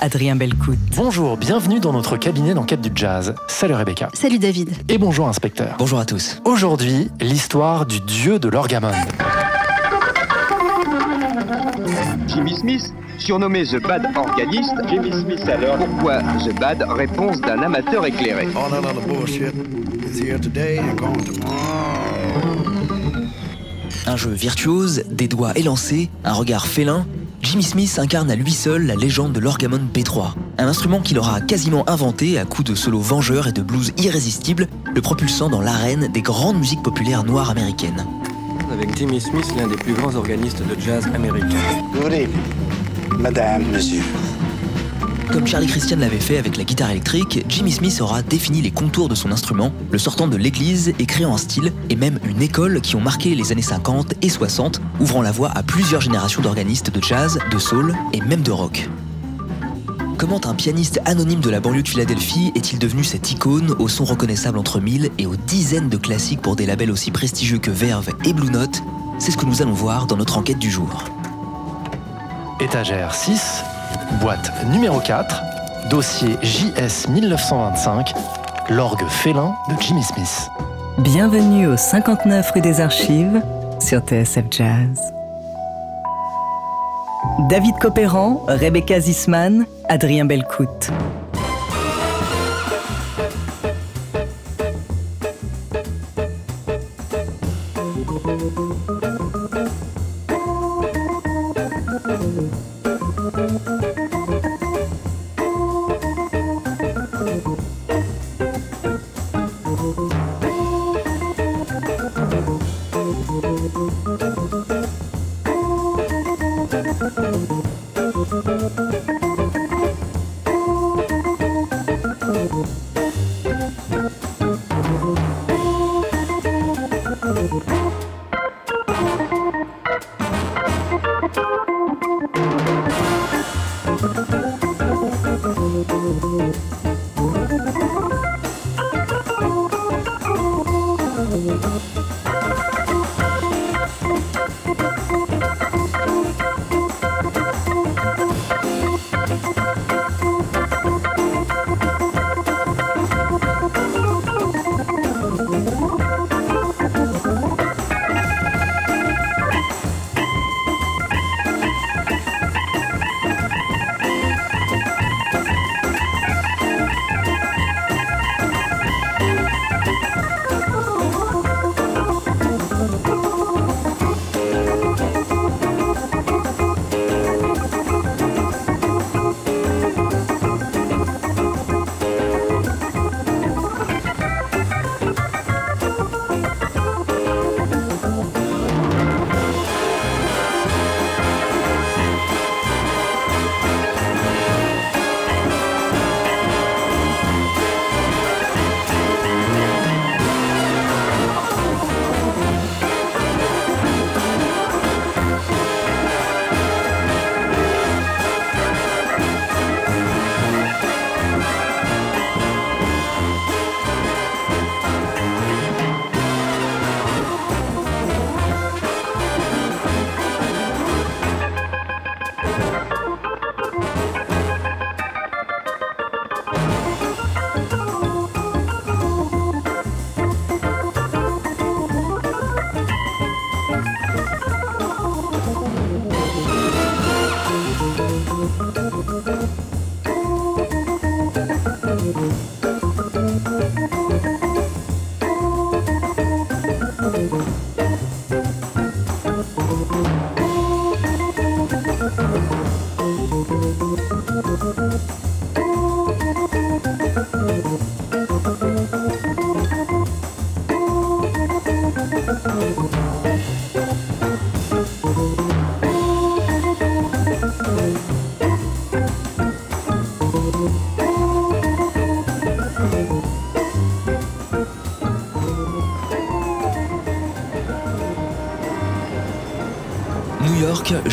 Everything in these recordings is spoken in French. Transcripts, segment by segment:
Adrien Belcout. Bonjour, bienvenue dans notre cabinet d'enquête du jazz. Salut Rebecca. Salut David. Et bonjour inspecteur. Bonjour à tous. Aujourd'hui, l'histoire du dieu de l'orgamonde. Jimmy Smith, surnommé The Bad Organist, Jimmy Smith alors, pourquoi The Bad? Réponse d'un amateur éclairé. All that other bullshit is here today and gone tomorrow. Un jeu virtuose, des doigts élancés, un regard félin, Jimmy Smith incarne à lui seul la légende de l'orgamon B3, un instrument qu'il aura quasiment inventé à coups de solos vengeurs et de blues irrésistibles, le propulsant dans l'arène des grandes musiques populaires noires américaines. Avec Jimmy Smith, l'un des plus grands organistes de jazz américains. Good evening, madame, monsieur. Comme Charlie Christian l'avait fait avec la guitare électrique, Jimmy Smith aura défini les contours de son instrument, le sortant de l'église et créant un style et même une école qui ont marqué les années 50 et 60, ouvrant la voie à plusieurs générations d'organistes de jazz, de soul et même de rock. Comment un pianiste anonyme de la banlieue de Philadelphie est-il devenu cette icône au son reconnaissable entre mille et aux dizaines de classiques pour des labels aussi prestigieux que Verve et Blue Note? C'est ce que nous allons voir dans notre enquête du jour. Étagère 6, boîte numéro 4, dossier JS 1925, l'orgue félin de Jimmy Smith. Bienvenue au 59 rue des Archives sur TSF Jazz. David Copéran, Rebecca Zisman, Adrien Belcout.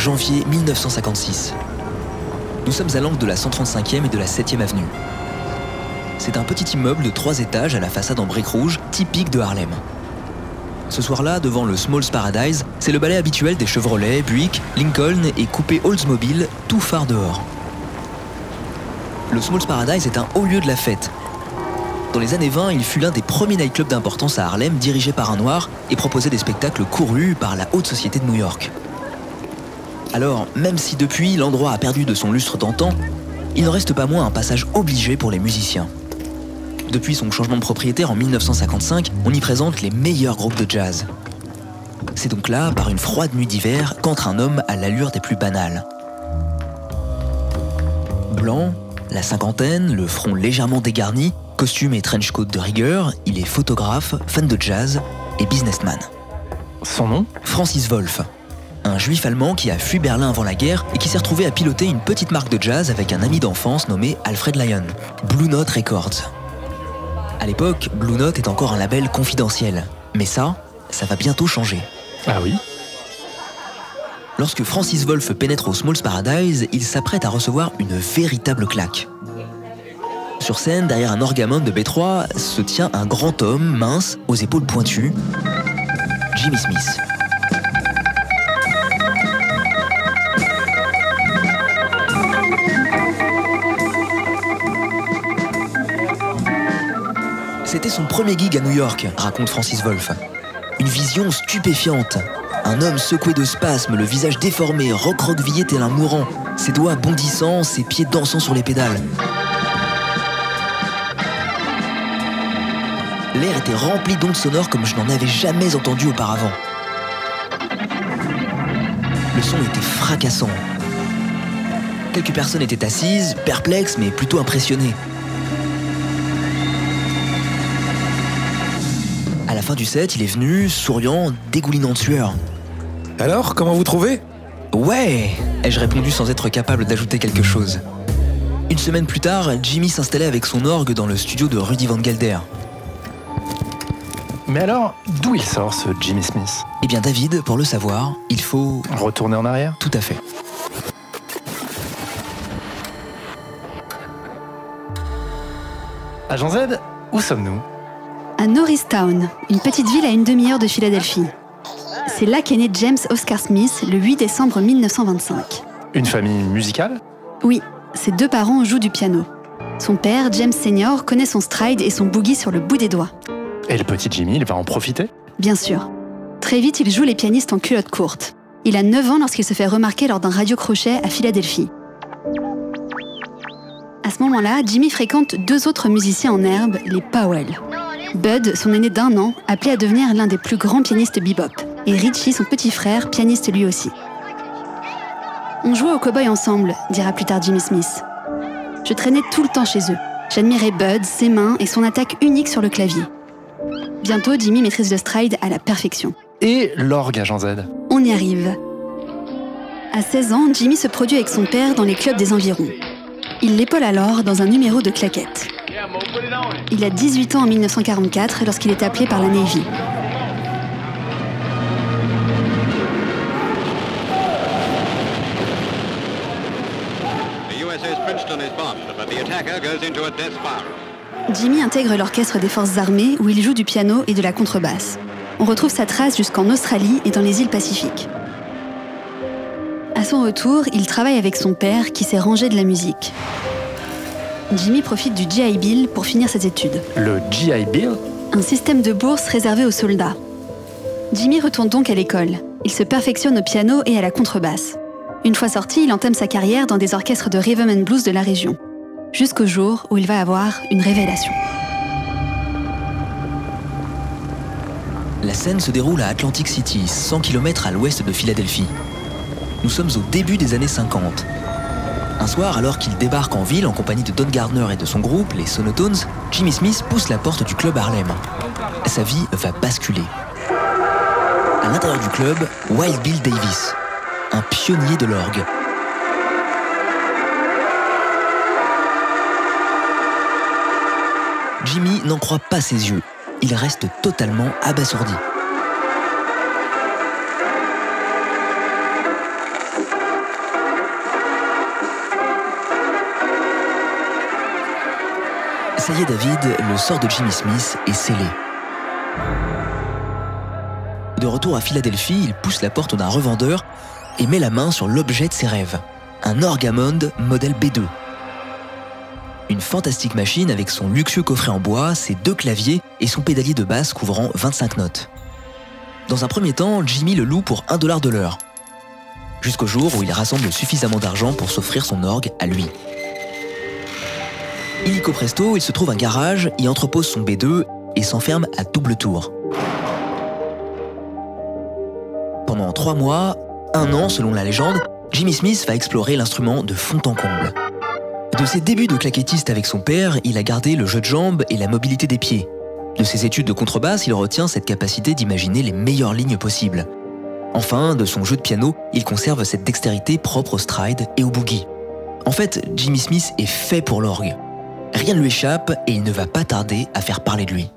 Janvier 1956. Nous sommes à l'angle de la 135e et de la 7e avenue. C'est un petit immeuble de trois étages à la façade en briques rouges, typique de Harlem. Ce soir-là, devant le Smalls Paradise, c'est le ballet habituel des Chevrolet, Buick, Lincoln et coupé Oldsmobile, tout phare dehors. Le Smalls Paradise est un haut lieu de la fête. Dans les années 20, il fut l'un des premiers nightclubs d'importance à Harlem dirigé par un noir et proposait des spectacles courus par la haute société de New York. Alors, même si depuis l'endroit a perdu de son lustre d'antan, il n'en reste pas moins un passage obligé pour les musiciens. Depuis son changement de propriétaire en 1955, on y présente les meilleurs groupes de jazz. C'est donc là, par une froide nuit d'hiver, qu'entre un homme à l'allure des plus banales. Blanc, la cinquantaine, le front légèrement dégarni, costume et trench coat de rigueur, il est photographe, fan de jazz et businessman. Son nom? Francis Wolff, un juif allemand qui a fui Berlin avant la guerre et qui s'est retrouvé à piloter une petite marque de jazz avec un ami d'enfance nommé Alfred Lyon, Blue Note Records. À l'époque, Blue Note est encore un label confidentiel. Mais ça, ça va bientôt changer. Ah oui? Lorsque Francis Wolff pénètre au Smalls Paradise, il s'apprête à recevoir une véritable claque. Sur scène, derrière un orgamon de B3, se tient un grand homme mince, aux épaules pointues, Jimmy Smith. C'était son premier gig à New York, raconte Francis Wolff. Une vision stupéfiante. Un homme secoué de spasmes, le visage déformé, recroquevillé tel un mourant, ses doigts bondissant, ses pieds dansant sur les pédales. L'air était rempli d'ondes sonores comme je n'en avais jamais entendu auparavant. Le son était fracassant. Quelques personnes étaient assises, perplexes mais plutôt impressionnées. Fin du set, il est venu, souriant, dégoulinant de sueur. Alors, comment vous trouvez? Ouais ai-je répondu sans être capable d'ajouter quelque chose? Une semaine plus tard, Jimmy s'installait avec son orgue dans le studio de Rudy Van Gelder. Mais alors, d'où il sort ce Jimmy Smith? Eh bien David, pour le savoir, il faut... Retourner en arrière? Tout à fait. Agent Z, où sommes-nous? À Norristown, une petite ville à une demi-heure de Philadelphie. C'est là qu'est né James Oscar Smith le 8 décembre 1925. Une famille musicale? Oui, ses deux parents jouent du piano. Son père, James Senior, connaît son stride et son boogie sur le bout des doigts. Et le petit Jimmy, il va en profiter? Bien sûr. Très vite, il joue les pianistes en culotte courte. Il a 9 ans lorsqu'il se fait remarquer lors d'un radio-crochet à Philadelphie. À ce moment-là, Jimmy fréquente deux autres musiciens en herbe, les Powell. Bud, son aîné d'un an, appelé à devenir l'un des plus grands pianistes bebop, et Richie, son petit frère, pianiste lui aussi. On jouait au cow-boy ensemble, dira plus tard Jimmy Smith. Je traînais tout le temps chez eux. J'admirais Bud, ses mains et son attaque unique sur le clavier. Bientôt, Jimmy maîtrise le stride à la perfection. Et l'orgue, Agent Z On y arrive. À 16 ans, Jimmy se produit avec son père dans les clubs des environs. Il l'épaule alors dans un numéro de claquettes. Il a 18 ans en 1944 lorsqu'il est appelé par la Navy. Jimmy intègre l'orchestre des forces armées où il joue du piano et de la contrebasse. On retrouve sa trace jusqu'en Australie et dans les îles Pacifiques. À son retour, il travaille avec son père qui s'est rangé de la musique. Jimmy profite du GI Bill pour finir ses études. Le GI Bill Un système de bourse réservé aux soldats. Jimmy retourne donc à l'école. Il se perfectionne au piano et à la contrebasse. Une fois sorti, il entame sa carrière dans des orchestres de rhythm and blues de la région. Jusqu'au jour où il va avoir une révélation. La scène se déroule à Atlantic City, 100 km à l'ouest de Philadelphie. Nous sommes au début des années 50. Un soir, alors qu'il débarque en ville en compagnie de Don Gardner et de son groupe, les Sonotones, Jimmy Smith pousse la porte du club Harlem. Sa vie va basculer. À l'intérieur du club, Wild Bill Davis, un pionnier de l'orgue. Jimmy n'en croit pas ses yeux. Il reste totalement abasourdi. David, le sort de Jimmy Smith est scellé. De retour à Philadelphie, il pousse la porte d'un revendeur et met la main sur l'objet de ses rêves, un Orgamond modèle B2. Une fantastique machine avec son luxueux coffret en bois, ses deux claviers et son pédalier de basse couvrant 25 notes. Dans un premier temps, Jimmy le loue pour 1 dollar de l'heure. Jusqu'au jour où il rassemble suffisamment d'argent pour s'offrir son orgue à lui. Illico presto, il se trouve un garage, y entrepose son B2 et s'enferme à double tour. Pendant trois mois, un an selon la légende, Jimmy Smith va explorer l'instrument de fond en comble. De ses débuts de claquettiste avec son père, il a gardé le jeu de jambes et la mobilité des pieds. De ses études de contrebasse, il retient cette capacité d'imaginer les meilleures lignes possibles. Enfin, de son jeu de piano, il conserve cette dextérité propre au stride et au boogie. En fait, Jimmy Smith est fait pour l'orgue. Rien ne lui échappe et il ne va pas tarder à faire parler de lui.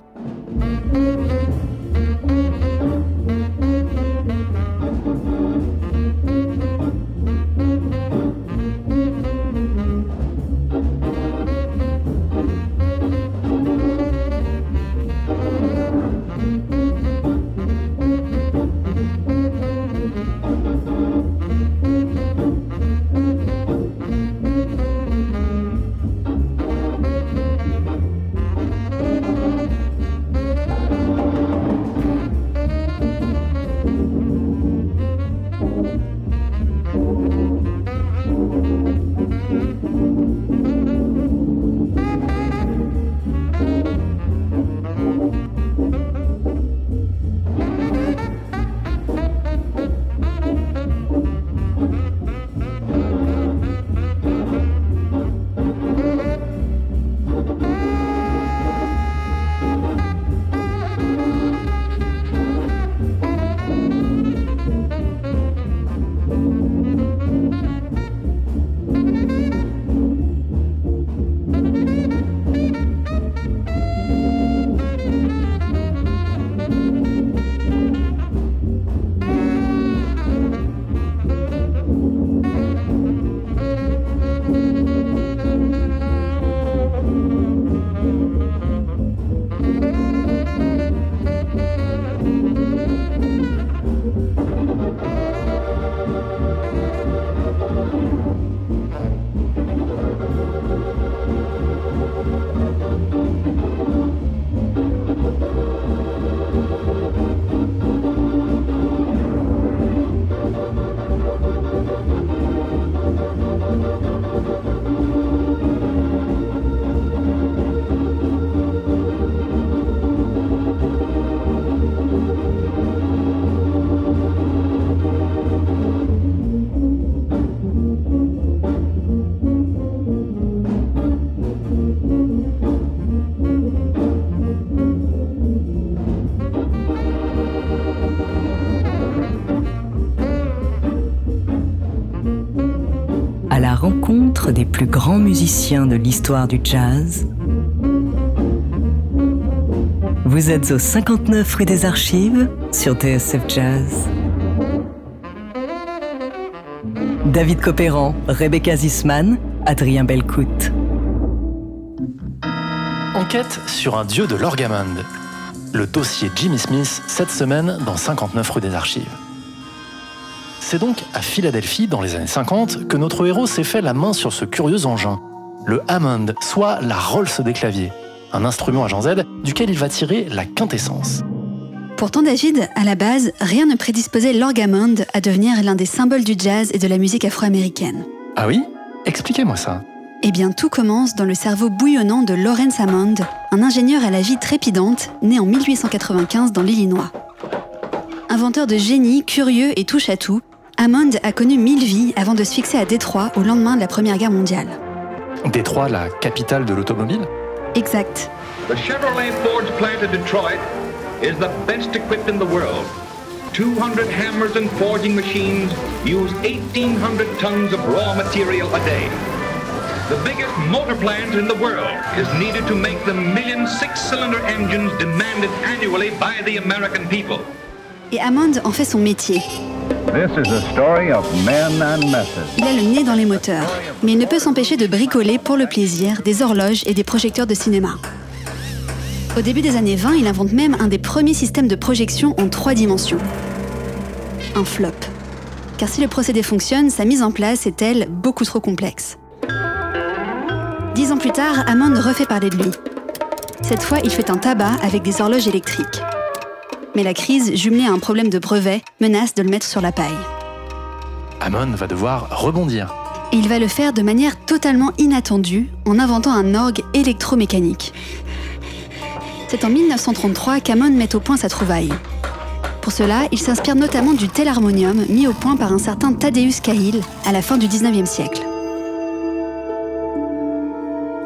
Plus grands musiciens de l'histoire du jazz. Vous êtes au 59 rue des Archives sur TSF Jazz. David Copéran, Rebecca Zisman, Adrien Belcout. Enquête sur un dieu de l'orgamond. Le dossier Jimmy Smith cette semaine dans 59 rue des Archives. C'est donc à Philadelphie, dans les années 50, que notre héros s'est fait la main sur ce curieux engin, le Hammond, soit la Rolls des claviers, un instrument à Jean Z duquel il va tirer la quintessence. Pourtant, David, à la base, rien ne prédisposait l'orgamond à devenir l'un des symboles du jazz et de la musique afro-américaine. Ah oui? Expliquez-moi ça. Eh bien, tout commence dans le cerveau bouillonnant de Lawrence Hammond, un ingénieur à la vie trépidante, né en 1895 dans l'Illinois. Inventeur de génie, curieux et touche à tout, Hammond a connu mille vies avant de se fixer à Détroit au lendemain de la Première Guerre mondiale. Détroit, la capitale de l'automobile? Exact. The Chevrolet Ford plant in Detroit is the best equipped in the world. 200 hammers and forging machines use 1,800 tons of raw material a day. The biggest motor plant in the world is needed to make the million six-cylinder engines demanded annually by the American people. Et Hammond en fait son métier. Il a le nez dans les moteurs, mais il ne peut s'empêcher de bricoler pour le plaisir des horloges et des projecteurs de cinéma. Au début des années 20, il invente même un des premiers systèmes de projection en trois dimensions. Un flop. Car si le procédé fonctionne, sa mise en place est, elle, beaucoup trop complexe. Dix ans plus tard, Hammond refait parler de lui. Cette fois, il fait un tabac avec des horloges électriques. Mais la crise, jumelée à un problème de brevet, menace de le mettre sur la paille. Hammond va devoir rebondir. Et il va le faire de manière totalement inattendue en inventant un orgue électromécanique. C'est en 1933 qu'Hammond met au point sa trouvaille. Pour cela, il s'inspire notamment du tel harmonium mis au point par un certain Thaddeus Cahill à la fin du 19e siècle.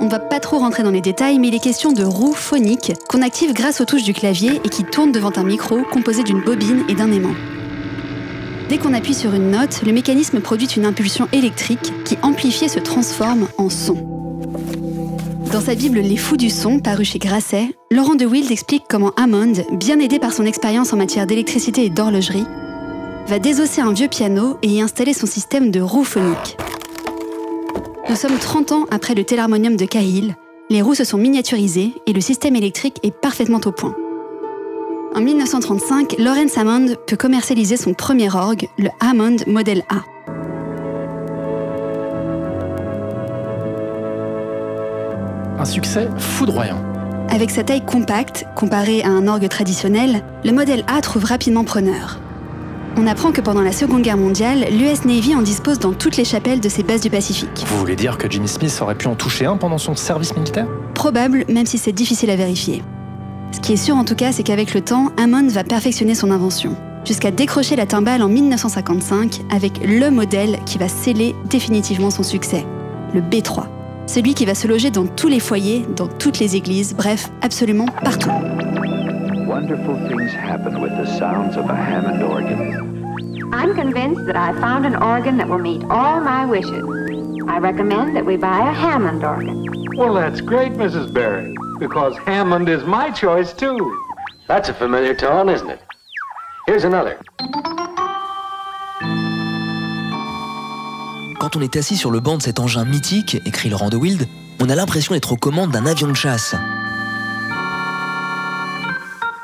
On va pas trop rentrer dans les détails, mais il est question de roues phoniques qu'on active grâce aux touches du clavier et qui tournent devant un micro composé d'une bobine et d'un aimant. Dès qu'on appuie sur une note, le mécanisme produit une impulsion électrique qui, amplifiée, se transforme en son. Dans sa Bible Les Fous du Son, parue chez Grasset, Laurent de Wild explique comment Hammond, bien aidé par son expérience en matière d'électricité et d'horlogerie, va désosser un vieux piano et y installer son système de roues phoniques. Nous sommes 30 ans après le télarmonium de Cahill, les roues se sont miniaturisées et le système électrique est parfaitement au point. En 1935, Lawrence Hammond peut commercialiser son premier orgue, le Hammond Model A. Un succès foudroyant. Avec sa taille compacte, comparée à un orgue traditionnel, le modèle A trouve rapidement preneur. On apprend que pendant la Seconde Guerre mondiale, l'US Navy en dispose dans toutes les chapelles de ses bases du Pacifique. Vous voulez dire que Jimmy Smith aurait pu en toucher un pendant son service militaire? Probable, même si c'est difficile à vérifier. Ce qui est sûr en tout cas, c'est qu'avec le temps, Hammond va perfectionner son invention, jusqu'à décrocher la timbale en 1955 avec le modèle qui va sceller définitivement son succès, le B3. Celui qui va se loger dans tous les foyers, dans toutes les églises, bref, absolument partout. Wonderful things happen with the sounds of a Hammond organ. I'm convinced that I found an organ that will meet all my wishes. I recommend that we buy a Hammond organ. Well, that's great, Mrs. Barry, because Hammond is my choice, too. That's a familiar tone, isn't it? Here's another. Quand on est assis sur le banc de cet engin mythique, écrit Laurent de Wild, on a l'impression d'être aux commandes d'un avion de chasse.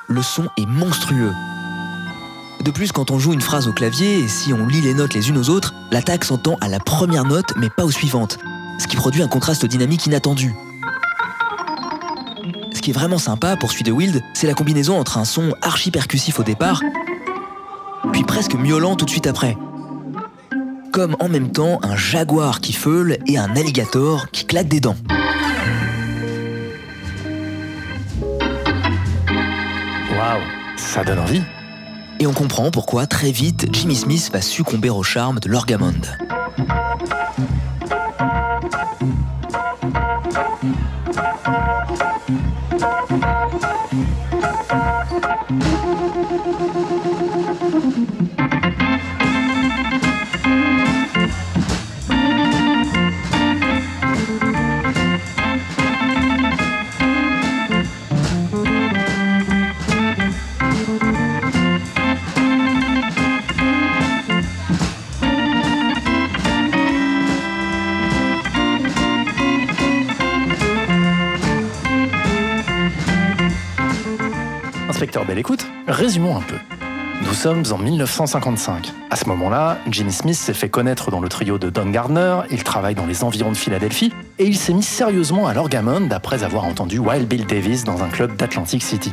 Le son est monstrueux. De plus, quand on joue une phrase au clavier, et si on lit les notes les unes aux autres, l'attaque s'entend à la première note mais pas aux suivantes, ce qui produit un contraste dynamique inattendu. Ce qui est vraiment sympa, poursuit de Wild, c'est la combinaison entre un son archi percussif au départ, puis presque miaulant tout de suite après comme en même temps un jaguar qui feule et un alligator qui claque des dents. Waouh, ça donne envie. Et on comprend pourquoi très vite Jimmy Smith va succomber au charme de l'orgamond. Un peu. Nous sommes en 1955. À ce moment-là, Jimmy Smith s'est fait connaître dans le trio de Don Gardner, il travaille dans les environs de Philadelphie, et il s'est mis sérieusement à l'orgamond après avoir entendu Wild Bill Davis dans un club d'Atlantic City.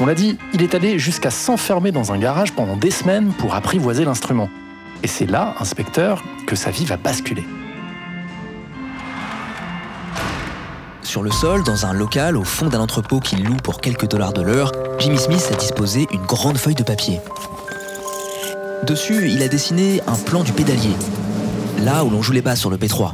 On l'a dit, il est allé jusqu'à s'enfermer dans un garage pendant des semaines pour apprivoiser l'instrument. Et c'est là, inspecteur, que sa vie va basculer. Sur le sol, dans un local au fond d'un entrepôt qu'il loue pour quelques dollars de l'heure, Jimmy Smith a disposé une grande feuille de papier. Dessus, il a dessiné un plan du pédalier, là où l'on joue les basses sur le P3.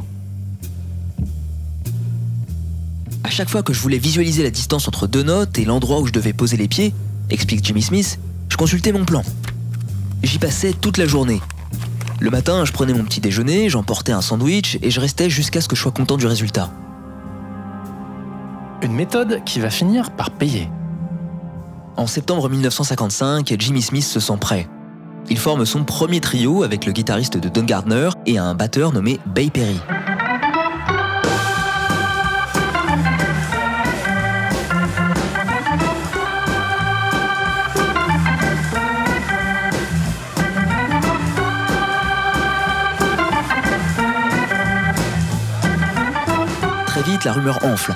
À chaque fois que je voulais visualiser la distance entre deux notes et l'endroit où je devais poser les pieds, explique Jimmy Smith, je consultais mon plan. J'y passais toute la journée. Le matin, je prenais mon petit déjeuner, j'emportais un sandwich et je restais jusqu'à ce que je sois content du résultat. Une méthode qui va finir par payer. En septembre 1955, Jimmy Smith se sent prêt. Il forme son premier trio avec le guitariste de Don Gardner et un batteur nommé Bay Perry. Très vite, la rumeur enfle.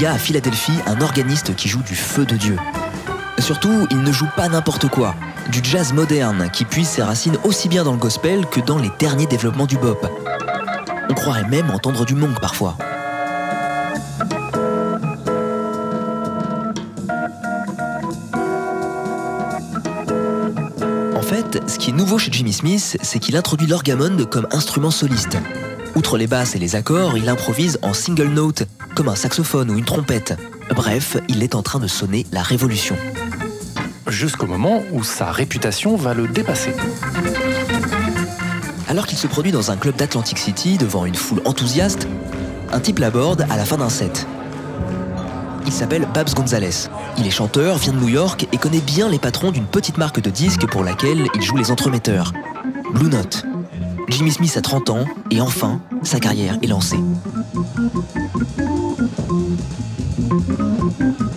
Il y a à Philadelphie un organiste qui joue du feu de Dieu. Surtout, il ne joue pas n'importe quoi. Du jazz moderne qui puise ses racines aussi bien dans le gospel que dans les derniers développements du bop. On croirait même entendre du monk parfois. En fait, ce qui est nouveau chez Jimmy Smith, c'est qu'il introduit l'orgamonde comme instrument soliste. Outre les basses et les accords, il improvise en single note, comme un saxophone ou une trompette. Bref, il est en train de sonner la révolution. Jusqu'au moment où sa réputation va le dépasser. Alors qu'il se produit dans un club d'Atlantic City devant une foule enthousiaste, un type l'aborde à la fin d'un set. Il s'appelle Babs Gonzalez. Il est chanteur, vient de New York et connaît bien les patrons d'une petite marque de disques pour laquelle il joue les entremetteurs. Blue Note. Jimmy Smith a 30 ans et enfin, sa carrière est lancée. Thank you.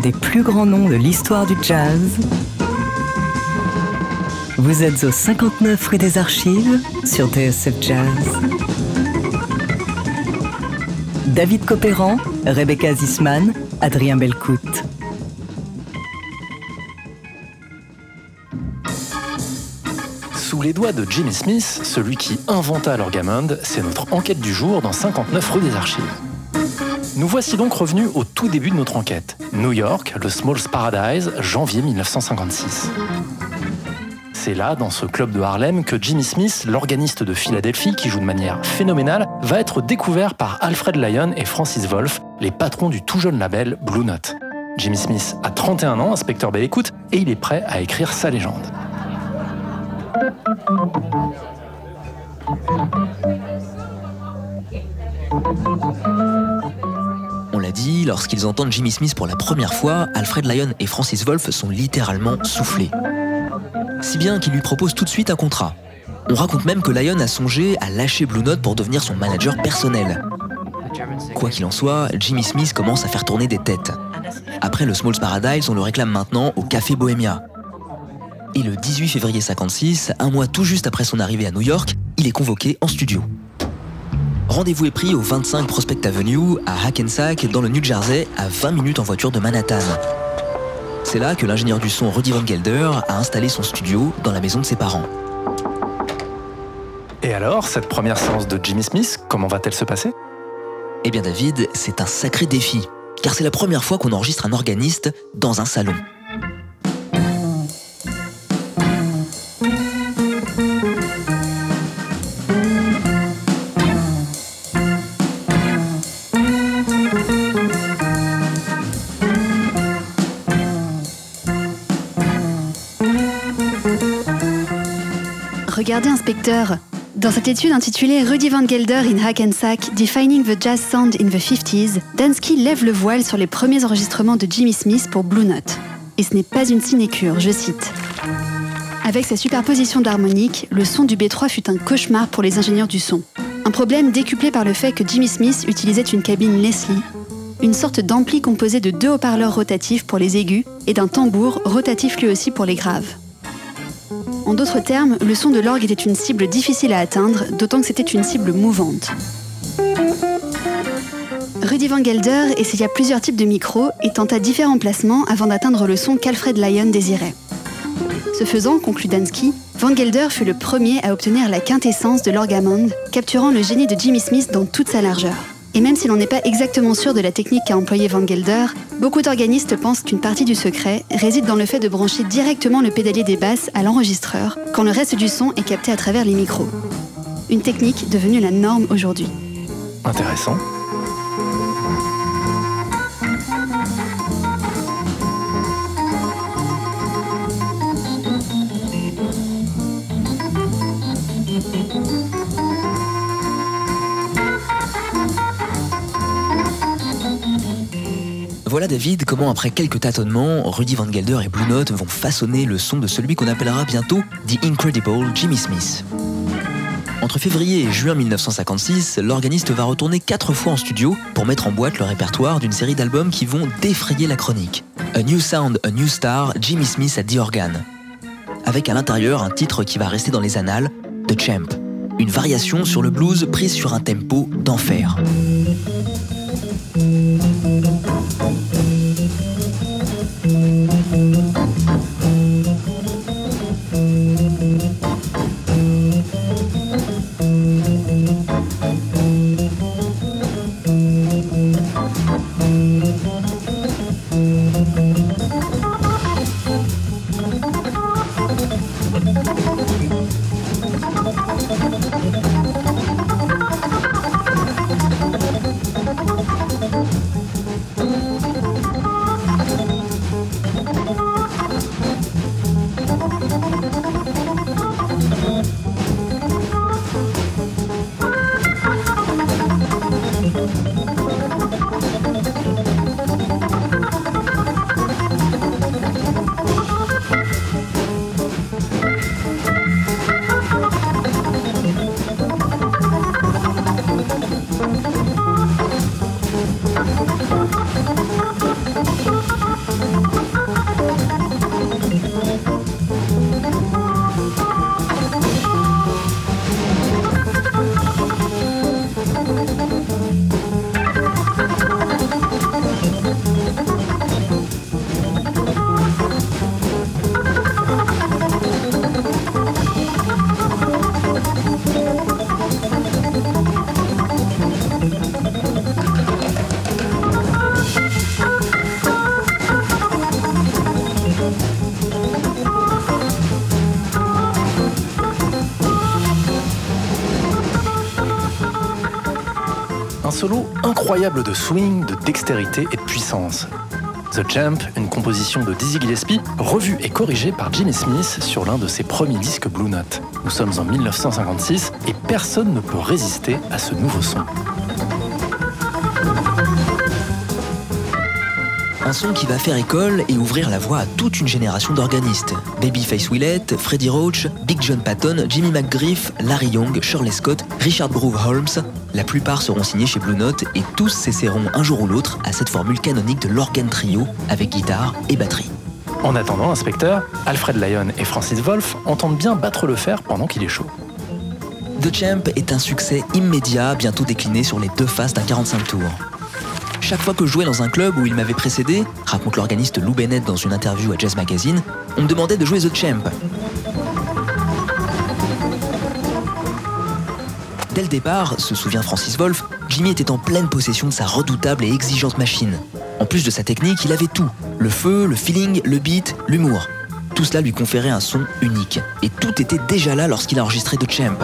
Des plus grands noms de l'histoire du jazz. Vous êtes au 59 rue des Archives sur TSF Jazz. David Copéran, Rebecca Zisman, Adrien Belcout. Sous les doigts de Jimmy Smith, celui qui inventa l'orgamond, c'est notre enquête du jour dans 59 rue des Archives. Nous voici donc revenus au tout début de notre enquête. New York, le Smalls Paradise, janvier 1956. C'est là, dans ce club de Harlem, que Jimmy Smith, l'organiste de Philadelphie, qui joue de manière phénoménale, va être découvert par Alfred Lyon et Francis Wolff, les patrons du tout jeune label Blue Note. Jimmy Smith a 31 ans, inspecteur bel écoute, et il est prêt à écrire sa légende. Lorsqu'ils entendent Jimmy Smith pour la première fois, Alfred Lyon et Francis Wolff sont littéralement soufflés. Si bien qu'ils lui proposent tout de suite un contrat. On raconte même que Lyon a songé à lâcher Blue Note pour devenir son manager personnel. Quoi qu'il en soit, Jimmy Smith commence à faire tourner des têtes. Après le Smalls Paradise, on le réclame maintenant au Café Bohemia. Et le 18 février 56, un mois tout juste après son arrivée à New York, il est convoqué en studio. Rendez-vous est pris au 25 Prospect Avenue à Hackensack dans le New Jersey à 20 minutes en voiture de Manhattan. C'est là que l'ingénieur du son Rudy Van Gelder a installé son studio dans la maison de ses parents. Et alors, cette première séance de Jimmy Smith, comment va-t-elle se passer? Eh bien David, c'est un sacré défi, car c'est la première fois qu'on enregistre un organiste dans un salon. Dans cette étude intitulée Rudy Van Gelder in Hackensack, Defining the Jazz Sound in the 50s, Dansky lève le voile sur les premiers enregistrements de Jimmy Smith pour Blue Note. Et ce n'est pas une sinécure, je cite. Avec sa superposition d'harmoniques, le son du B3 fut un cauchemar pour les ingénieurs du son. Un problème décuplé par le fait que Jimmy Smith utilisait une cabine Leslie, une sorte d'ampli composé de deux haut-parleurs rotatifs pour les aigus et d'un tambour rotatif lui aussi pour les graves. En d'autres termes, le son de l'orgue était une cible difficile à atteindre, d'autant que c'était une cible mouvante. Rudy Van Gelder essaya plusieurs types de micros et tenta différents placements avant d'atteindre le son qu'Alfred Lyon désirait. Ce faisant, conclut Dansky, Van Gelder fut le premier à obtenir la quintessence de l'orgamond, capturant le génie de Jimmy Smith dans toute sa largeur. Et même si l'on n'est pas exactement sûr de la technique qu'a employée Van Gelder, beaucoup d'organistes pensent qu'une partie du secret réside dans le fait de brancher directement le pédalier des basses à l'enregistreur, quand le reste du son est capté à travers les micros. Une technique devenue la norme aujourd'hui. Intéressant. David comment après quelques tâtonnements, Rudy Van Gelder et Blue Note vont façonner le son de celui qu'on appellera bientôt The Incredible Jimmy Smith. Entre février et juin 1956, l'organiste va retourner quatre fois en studio pour mettre en boîte le répertoire d'une série d'albums qui vont défrayer la chronique. A New Sound, A New Star, Jimmy Smith à The Organ. Avec à l'intérieur un titre qui va rester dans les annales, The Champ, une variation sur le blues prise sur un tempo d'enfer. Incroyable de swing, de dextérité et de puissance. The Champ, une composition de Dizzy Gillespie, revue et corrigée par Jimmy Smith sur l'un de ses premiers disques Blue Note. Nous sommes en 1956 et personne ne peut résister à ce nouveau son. Un son qui va faire école et ouvrir la voie à toute une génération d'organistes. Babyface Willett, Freddie Roach, Big John Patton, Jimmy McGriff, Larry Young, Shirley Scott, Richard Groove Holmes. La plupart seront signés chez Blue Note et tous s'essaieront un jour ou l'autre à cette formule canonique de l'organe trio avec guitare et batterie. En attendant, inspecteur, Alfred Lyon et Francis Wolff entendent bien battre le fer pendant qu'il est chaud. The Champ est un succès immédiat, bientôt décliné sur les deux faces d'un 45 tours. Chaque fois que je jouais dans un club où il m'avait précédé, raconte l'organiste Lou Bennett dans une interview à Jazz Magazine, on me demandait de jouer The Champ. Dès le départ, se souvient Francis Wolff, Jimmy était en pleine possession de sa redoutable et exigeante machine. En plus de sa technique, il avait tout. Le feu, le feeling, le beat, l'humour. Tout cela lui conférait un son unique. Et tout était déjà là lorsqu'il a enregistré The Champ.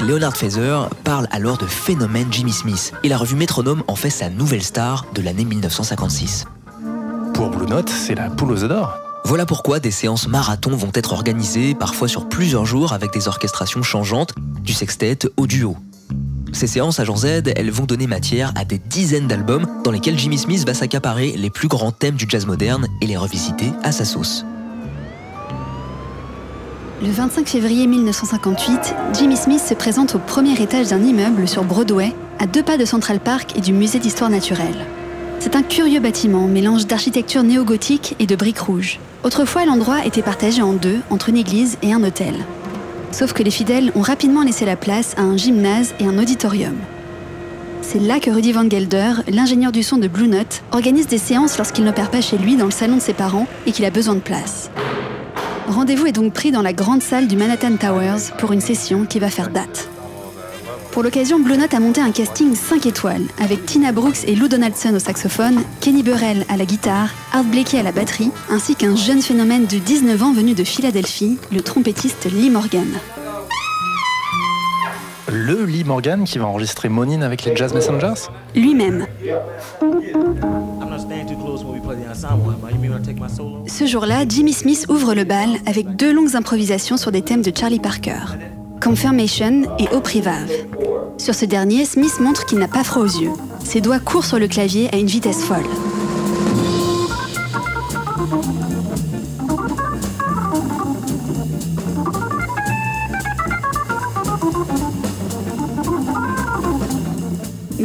Critique Leonard Feather parle alors de phénomène Jimmy Smith et la revue Métronome en fait sa nouvelle star de l'année 1956. Pour Blue Note, c'est la poule aux œufs d'or. Voilà pourquoi des séances marathon vont être organisées, parfois sur plusieurs jours avec des orchestrations changeantes, du sextet au duo. Ces séances agent Z, elles vont donner matière à des dizaines d'albums dans lesquels Jimmy Smith va s'accaparer les plus grands thèmes du jazz moderne et les revisiter à sa sauce. Le 25 février 1958, Jimmy Smith se présente au premier étage d'un immeuble sur Broadway, à deux pas de Central Park et du musée d'histoire naturelle. C'est un curieux bâtiment, mélange d'architecture néo-gothique et de briques rouges. Autrefois, l'endroit était partagé en deux, entre une église et un hôtel. Sauf que les fidèles ont rapidement laissé la place à un gymnase et un auditorium. C'est là que Rudy Van Gelder, l'ingénieur du son de Blue Note, organise des séances lorsqu'il n'opère pas chez lui dans le salon de ses parents et qu'il a besoin de place. Rendez-vous est donc pris dans la grande salle du Manhattan Towers pour une session qui va faire date. Pour l'occasion, Blue Note a monté un casting 5 étoiles avec Tina Brooks et Lou Donaldson au saxophone, Kenny Burrell à la guitare, Art Blakey à la batterie, ainsi qu'un jeune phénomène de 19 ans venu de Philadelphie, le trompettiste Lee Morgan. Le Lee Morgan qui va enregistrer Monin avec les Jazz Messengers Lui-même. Ce jour-là, Jimmy Smith ouvre le bal avec deux longues improvisations sur des thèmes de Charlie Parker, Confirmation et Au. Sur ce dernier, Smith montre qu'il n'a pas froid aux yeux. Ses doigts courent sur le clavier à une vitesse folle.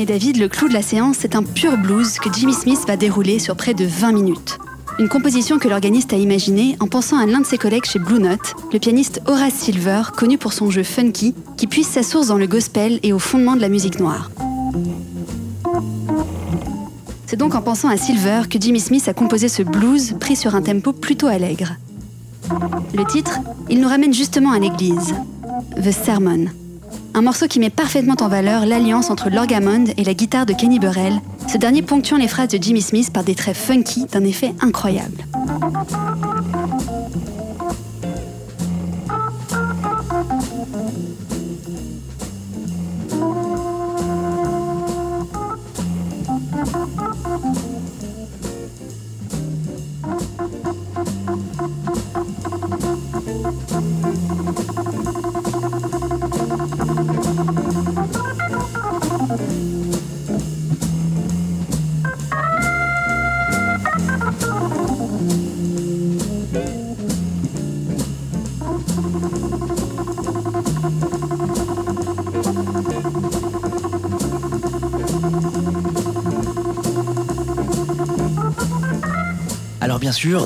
David, le clou de la séance, c'est un pur blues que Jimmy Smith va dérouler sur près de 20 minutes. Une composition que l'organiste a imaginée en pensant à l'un de ses collègues chez Blue Note, le pianiste Horace Silver, connu pour son jeu funky, qui puise sa source dans le gospel et au fondement de la musique noire. C'est donc en pensant à Silver que Jimmy Smith a composé ce blues pris sur un tempo plutôt allègre. Le titre, il nous ramène justement à l'église, The Sermon. Un morceau qui met parfaitement en valeur l'alliance entre l'orgamond et la guitare de Kenny Burrell, ce dernier ponctuant les phrases de Jimmy Smith par des traits funky d'un effet incroyable.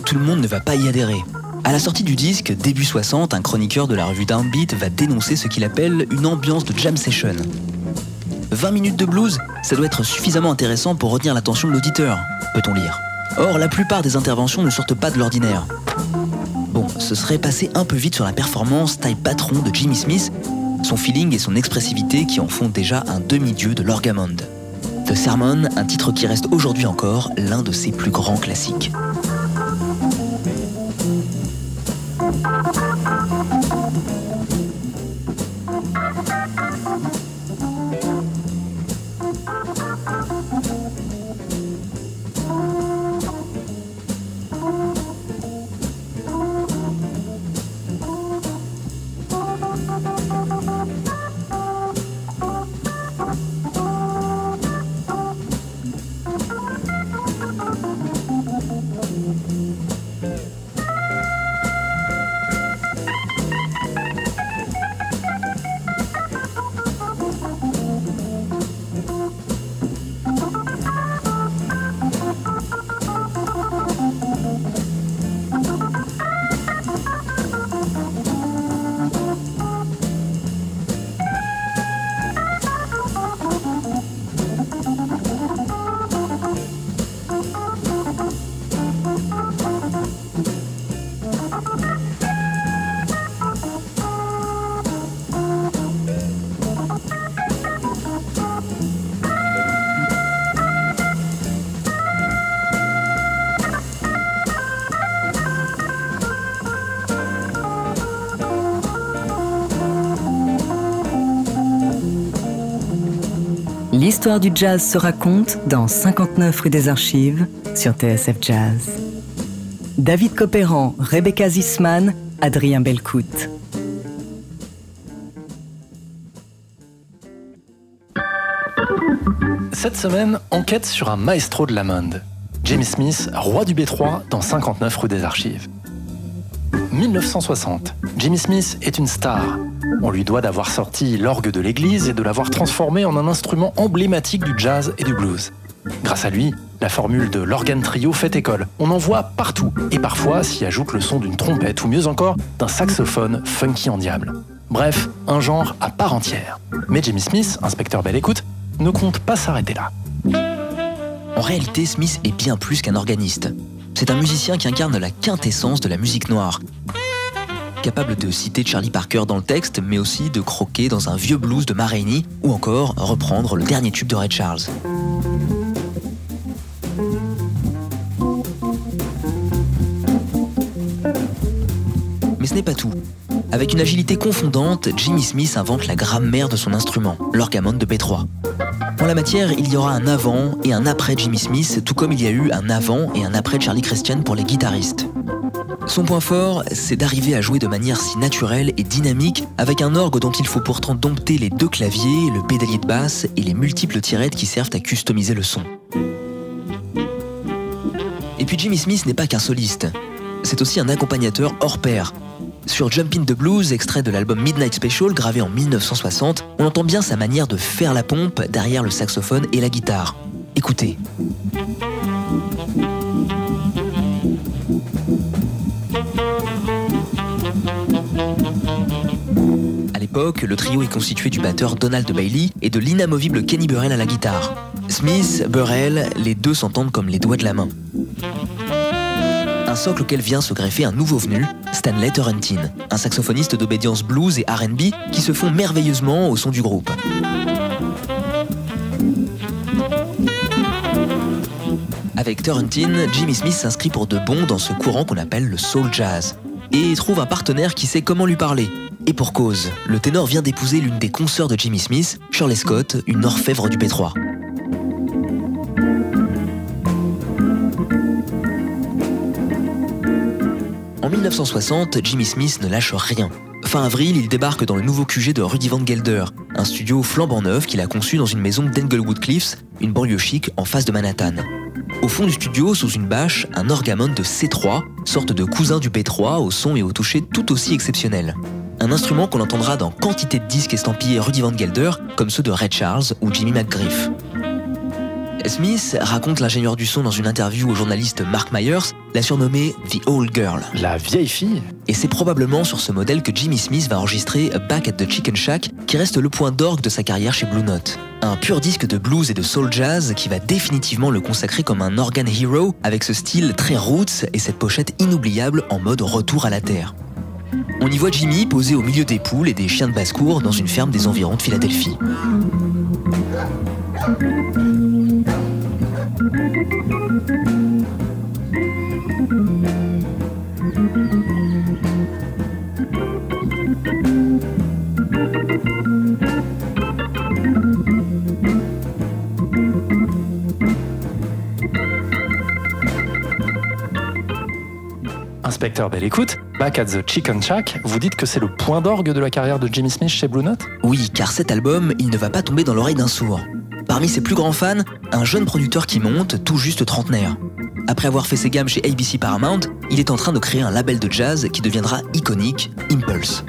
Tout le monde ne va pas y adhérer. À la sortie du disque, début 60, un chroniqueur de la revue Downbeat va dénoncer ce qu'il appelle une ambiance de jam session. 20 minutes de blues, ça doit être suffisamment intéressant pour retenir l'attention de l'auditeur, peut-on lire. Or, la plupart des interventions ne sortent pas de l'ordinaire. Bon, ce serait passé un peu vite sur la performance taille patron de Jimmy Smith, son feeling et son expressivité qui en font déjà un demi-dieu de l'orgamonde. The Sermon, un titre qui reste aujourd'hui encore l'un de ses plus grands classiques. L'histoire du jazz se raconte dans 59 rue des Archives sur TSF Jazz. David Copéran, Rebecca Zisman, Adrien Belcout. Cette semaine, enquête sur un maestro de la monde. Jamie Smith, roi du B3 dans 59 rue des Archives. 1960. Jimmy Smith est une star. On lui doit d'avoir sorti l'orgue de l'église et de l'avoir transformé en un instrument emblématique du jazz et du blues. Grâce à lui, la formule de l'organe trio fait école. On en voit partout, et parfois s'y ajoute le son d'une trompette ou mieux encore d'un saxophone funky en diable. Bref, un genre à part entière. Mais Jimmy Smith, inspecteur Belle Écoute, ne compte pas s'arrêter là. En réalité, Smith est bien plus qu'un organiste. C'est un musicien qui incarne la quintessence de la musique noire. Capable de citer Charlie Parker dans le texte, mais aussi de croquer dans un vieux blues de Ma Rainey, ou encore reprendre le dernier tube de Ray Charles. Mais ce n'est pas tout. Avec une agilité confondante, Jimmy Smith invente la grammaire de son instrument, l'orgamon de B3. En la matière, il y aura un avant et un après Jimmy Smith, tout comme il y a eu un avant et un après Charlie Christian pour les guitaristes. Son point fort, c'est d'arriver à jouer de manière si naturelle et dynamique avec un orgue dont il faut pourtant dompter les deux claviers, le pédalier de basse et les multiples tirettes qui servent à customiser le son. Et puis Jimmy Smith n'est pas qu'un soliste, c'est aussi un accompagnateur hors pair. Sur Jumpin' the Blues, extrait de l'album Midnight Special gravé en 1960, on entend bien sa manière de faire la pompe derrière le saxophone et la guitare. Écoutez. Le trio est constitué du batteur Donald Bailey et de l'inamovible Kenny Burrell à la guitare. Smith, Burrell, les deux s'entendent comme les doigts de la main. Un socle auquel vient se greffer un nouveau venu, Stanley Turrentine, un saxophoniste d'obédience blues et RB qui se font merveilleusement au son du groupe. Avec Turrentine, Jimmy Smith s'inscrit pour de bon dans ce courant qu'on appelle le soul jazz. Et trouve un partenaire qui sait comment lui parler. Et pour cause, le ténor vient d'épouser l'une des consoeurs de Jimmy Smith, Shirley Scott, une orfèvre du P3. En 1960, Jimmy Smith ne lâche rien. Fin avril, il débarque dans le nouveau QG de Rudy Van Gelder, un studio flambant neuf qu'il a conçu dans une maison d'Englewood Cliffs, une banlieue chic en face de Manhattan. Au fond du studio, sous une bâche, un orgamon de C3, sorte de cousin du B3 au son et au toucher tout aussi exceptionnel. Un instrument qu'on entendra dans quantité de disques estampillés Rudy Van Gelder, comme ceux de Ray Charles ou Jimmy McGriff. Smith raconte l'ingénieur du son dans une interview au journaliste Mark Myers, l'a surnommé The Old Girl. La vieille fille Et c'est probablement sur ce modèle que Jimmy Smith va enregistrer Back at the Chicken Shack, qui reste le point d'orgue de sa carrière chez Blue Note. Un pur disque de blues et de soul jazz qui va définitivement le consacrer comme un organ hero avec ce style très roots et cette pochette inoubliable en mode retour à la terre. On y voit Jimmy posé au milieu des poules et des chiens de basse-cour dans une ferme des environs de Philadelphie. Inspecteur Belle Écoute, Back at the Chicken Shack, vous dites que c'est le point d'orgue de la carrière de Jimmy Smith chez Blue Note? Oui, car cet album, il ne va pas tomber dans l'oreille d'un sourd. Parmi ses plus grands fans, un jeune producteur qui monte, tout juste trentenaire. Après avoir fait ses gammes chez ABC Paramount, il est en train de créer un label de jazz qui deviendra iconique, Impulse.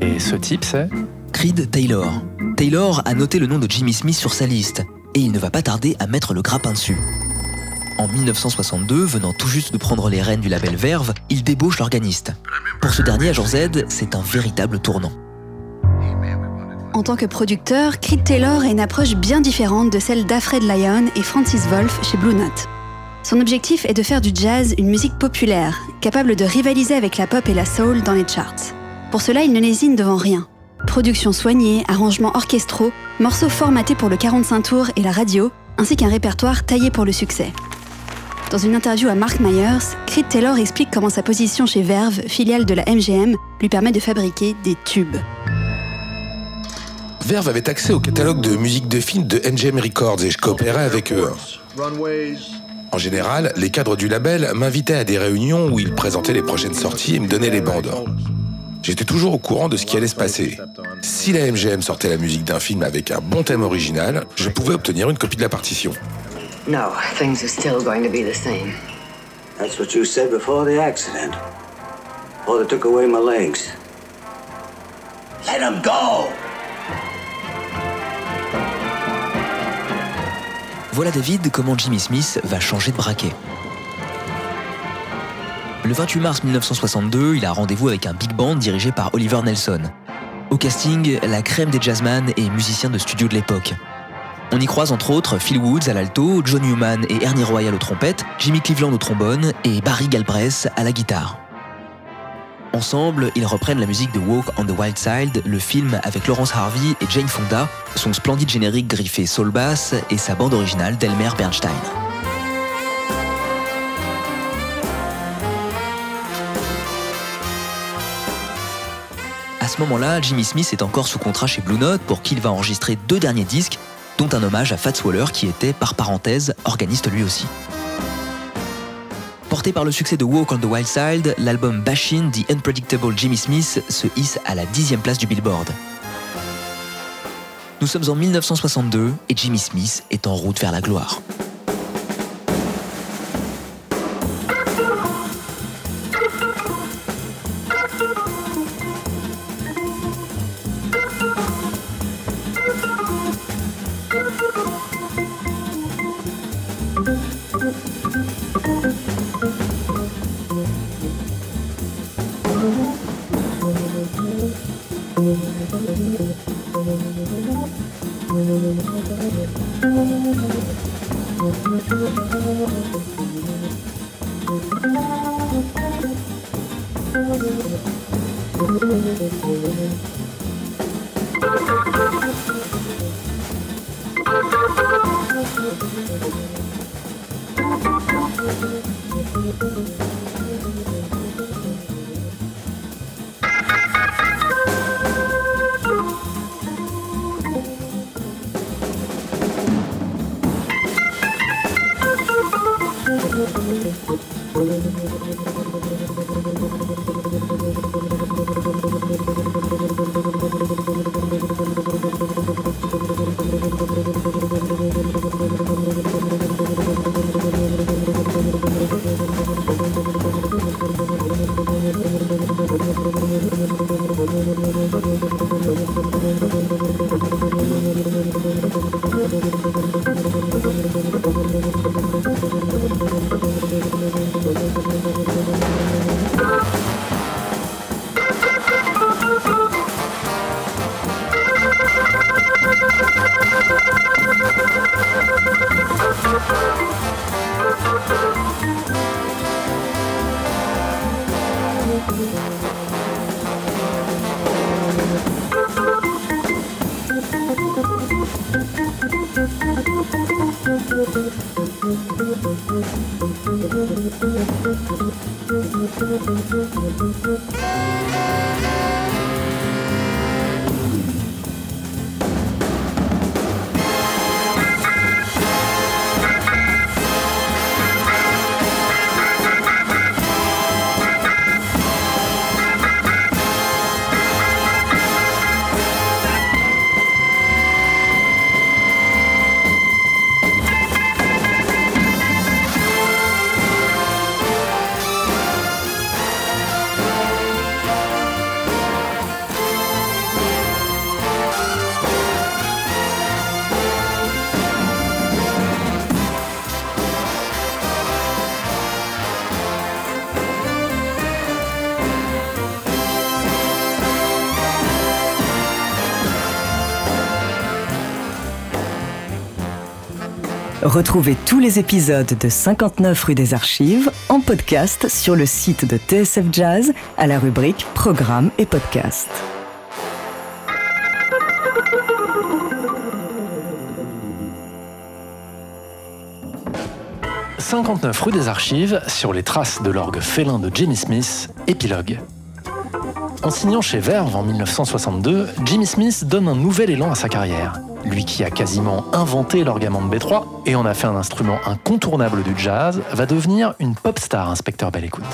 Et ce type, c'est? Creed Taylor. Taylor a noté le nom de Jimmy Smith sur sa liste, et il ne va pas tarder à mettre le grappin dessus. En 1962, venant tout juste de prendre les rênes du label Verve, il débauche l'organiste. Pour ce dernier, à jour Z, c'est un véritable tournant. En tant que producteur, Creed Taylor a une approche bien différente de celle d'Alfred Lyon et Francis Wolff chez Blue Note. Son objectif est de faire du jazz une musique populaire, capable de rivaliser avec la pop et la soul dans les charts. Pour cela, il ne lésine devant rien. Production soignée, arrangements orchestraux, morceaux formatés pour le 45 tours et la radio, ainsi qu'un répertoire taillé pour le succès. Dans une interview à Mark Myers, Creed Taylor explique comment sa position chez Verve, filiale de la MGM, lui permet de fabriquer des tubes. Verve avait accès au catalogue de musique de film de MGM Records et je coopérais avec eux. En général, les cadres du label m'invitaient à des réunions où ils présentaient les prochaines sorties et me donnaient les bandes. J'étais toujours au courant de ce qui allait se passer. Si la MGM sortait la musique d'un film avec un bon thème original, je pouvais obtenir une copie de la partition. No, things are still going to be the same. That's what you said before the accident. Before they took away my legs. Let him go! Voilà David comment Jimmy Smith va changer de braquet. Le 28 mars 1962, il a rendez-vous avec un big band dirigé par Oliver Nelson. Au casting, la crème des jazzman et musiciens de studio de l'époque. On y croise entre autres Phil Woods à l'alto, John Newman et Ernie Royal aux trompettes, Jimmy Cleveland au trombone et Barry Galbraith à la guitare. Ensemble, ils reprennent la musique de Walk on the Wild Side, le film avec Laurence Harvey et Jane Fonda, son splendide générique griffé soul bass et sa bande originale d'Elmer Bernstein. À ce moment-là, Jimmy Smith est encore sous contrat chez Blue Note pour qui il va enregistrer deux derniers disques, dont un hommage à Fats Waller qui était, par parenthèse, organiste lui aussi. Porté par le succès de Walk on the Wild Side, l'album Bashin' The Unpredictable Jimmy Smith se hisse à la dixième place du Billboard. Nous sommes en 1962 et Jimmy Smith est en route vers la gloire. Retrouvez tous les épisodes de 59 rue des Archives en podcast sur le site de TSF Jazz à la rubrique Programmes et podcasts. « 59 rue des Archives, sur les traces de l'orgue félin de Jimmy Smith, épilogue. En signant chez Verve en 1962, Jimmy Smith donne un nouvel élan à sa carrière lui qui a quasiment inventé l'orgamande B3 et en a fait un instrument incontournable du jazz, va devenir une pop star, inspecteur Belle Écoute.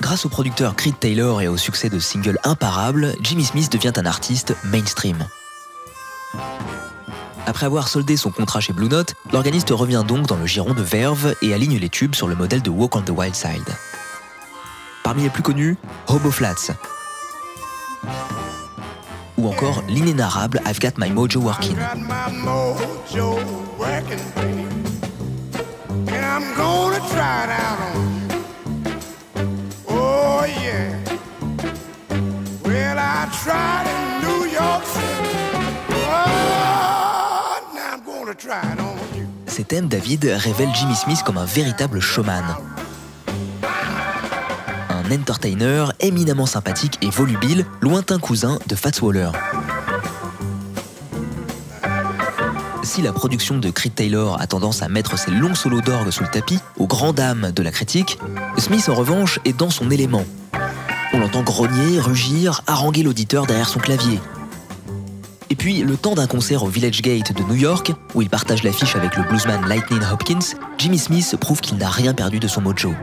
Grâce au producteur Creed Taylor et au succès de singles imparables, Jimmy Smith devient un artiste mainstream. Après avoir soldé son contrat chez Blue Note, l'organiste revient donc dans le giron de Verve et aligne les tubes sur le modèle de Walk on the Wild Side. Parmi les plus connus, Hobo Flats, ou encore l'inénarrable I've Got My Mojo Working. Ces thèmes, David, révèlent Jimmy Smith comme un véritable showman entertainer éminemment sympathique et volubile, lointain cousin de Fats Waller. Si la production de Creed Taylor a tendance à mettre ses longs solos d'orgue sous le tapis, aux grandes dames de la critique, Smith en revanche est dans son élément. On l'entend grogner, rugir, haranguer l'auditeur derrière son clavier. Et puis, le temps d'un concert au Village Gate de New York, où il partage l'affiche avec le bluesman Lightning Hopkins, Jimmy Smith prouve qu'il n'a rien perdu de son mojo.